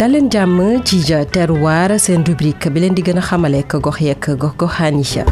daleen jàmm ci terroir seen rubrique bi leen di gën a xamale ak gox yeeg gox goxaan yi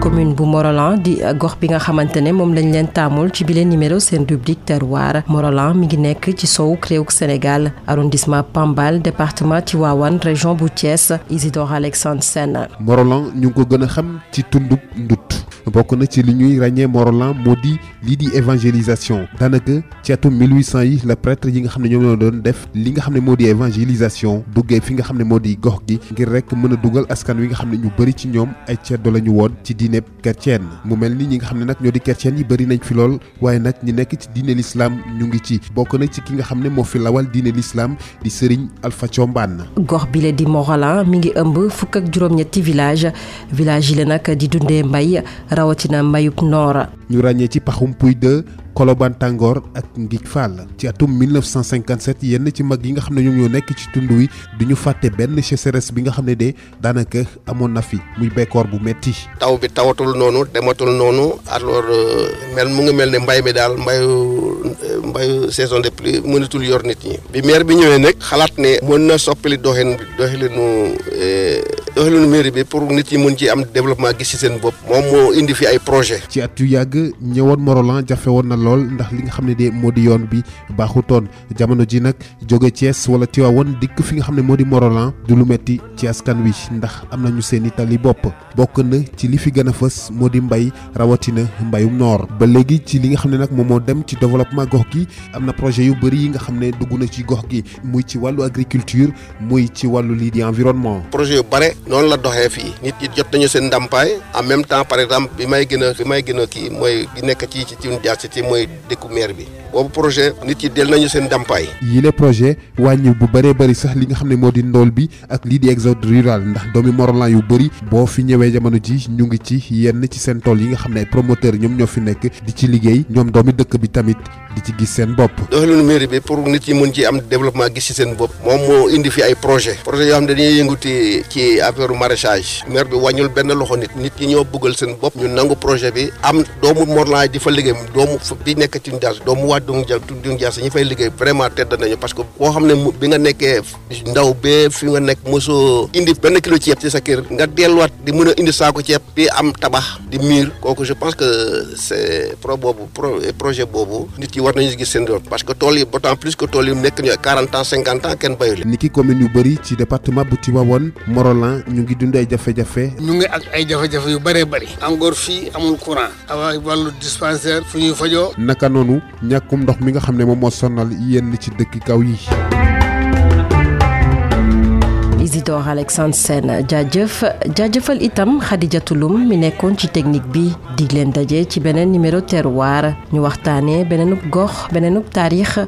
commune bu Morolan di gox bi nga xamante ne moom lañ leen taamul ci bile numéro seen rubrique terroir Morolan mi ngi nekk ci sowu réewug Sénégal arrondissement Pambal département Tivaouane région bu Thiès Isidore Alexandre Sène. Morolan ñu ngi ko gën a xam ci tundub ndut bokk na ci li ñuy ràññee Morolan moo di lii di évangélisation daanaka ci atum 1800 yi la prêtre yi nga xam ne ñoom ñoo doon def li nga xam ne moo di évangélisation duggee fi nga xam ne moo di gox gi ngir rek mën a dugal askan wi nga xam ne ñu bëri ci ñoom ay ceddo la ñu woon ci diine kerceen mu mel ni ñi nga xam ne nag ñoo di kerceen yi bëri nañ fi lool waaye nag ñi nekk ci diine l'islam ñu ngi ci bokk na ci ki nga xam ne moo fi lawal diine l'islam di Serigne Alpha Thiombane gox bi la di Morolan mi ngi ëmb fukk ak juróom-ñetti village village yi la nag di dundee mbay rawatina mbayub noor ñu ràññee ci paxum puy de Colobane Tàngoor ak Ngij Fall ci atum 1957 yenn ci mag yi nga xam ne ñoom ñoo nekk ci tund wi du ñu fàtte benn sécheresse bi nga xam ne de daanaka amoon na fi muy bekkoor bu metti taw bi tawatul noonu dematul noonu alors euh, mel mu ngi mel ne mbay mi daal mbayu euh, mbayu saison de pluie mënatul yor nit ñi bi maire bi ñëwee nag xalaat ne mën na soppali doxin doxalinu euh, doxalinu mairie bi pour nit ñi mën ci am développement gis ci seen bopp moom moo indi fi ay projet ci at yu yàgg ñëwoon Morolan jafe woon na lool ndax li nga xam ne de moo di yoon bi baaxutoon jamono ji nag jóge Thiès wala Tivaouane dikk fi nga xam ne moo di Morolan du lu metti ci askan wi ndax am nañu seen i tali bopp bokk na ci li fi gën a fës moo di mbay rawatina mbayum noor ba léegi ci li nga xam ne nag moom moo dem ci développement gox gi am na projet yu bëri yi nga xam ne dugg na ci gox gi muy ci wàllu agriculture muy ci wàllu lii di environnement. projet yu bare noonu la doxee fii nit ñi jot nañu seen ndàmpaay en même temps par exemple bi may gën a bi may gën a kii mooy bi nekk ci ci ci jaar ci mooy dëkku maire bi. boobu projet nit yi del nañu seen ndàmpaay. yile projet wàññi bu bëree bëri sax li nga xam ne moo di ndool bi ak lii di exode rural ndax doomi Morolan yu bëri boo fi ñëwee jamono ji ñu ngi ci yenn ci seen tool yi nga xam ne ay promoteur ñoom ñoo fi nekk di ci liggéey ñoom doomi dëkk bi tamit di ci gis seen bopp. doxalinu mairie bi pour nit yi mën ci am développement gis ci seen bopp moom moo indi fi ay projet projet yoo xam ne dañuy yënguti ci affaire maraîchage maire bi wàññul benn loxo nit nit ñi ñoo bëggal seen bopp ñu nangu projet bi am doomu Morlaay di fa liggéey doomu bi nekk ci Ndiass doomu waa Dung Ndiass Dung Ndiass ñi fay liggéey vraiment tedd nañu parce que koo xam ne bi nga nekkee ndaw bee fi nga nekk mosoo indi benn kilo ceeb ci sa kër nga delluwaat di mën a indi saako ceeb di am tabax di miir kooku je pense que c'est pro boobu projet boobu nit yi war nañu gis seen doon parce que tool yi d'autant plus que tool yi nekk ñu quarante ans cinquante ans kenn bayu leen ni ki commune yu bëri ci département bu Tivaouane Morolan ñu ngi dund ay jafe-jafe ñu ngi ak ay jafe-jafe yu bëree bëri encore fii amul courant awa wàllu dispensaire fu ñuy fajoo naka noonu ñàkkum ndox mi nga xam ne moom moo sonal yenn ci dëkki kaw yi Isidore Alexandre Sène jaajëf jaajëfal itam Xadijatu Lum mi nekkoon ci technique bi dig leen daje ci beneen numéro terroir ñu waxtaanee beneenub gox beneenub taarix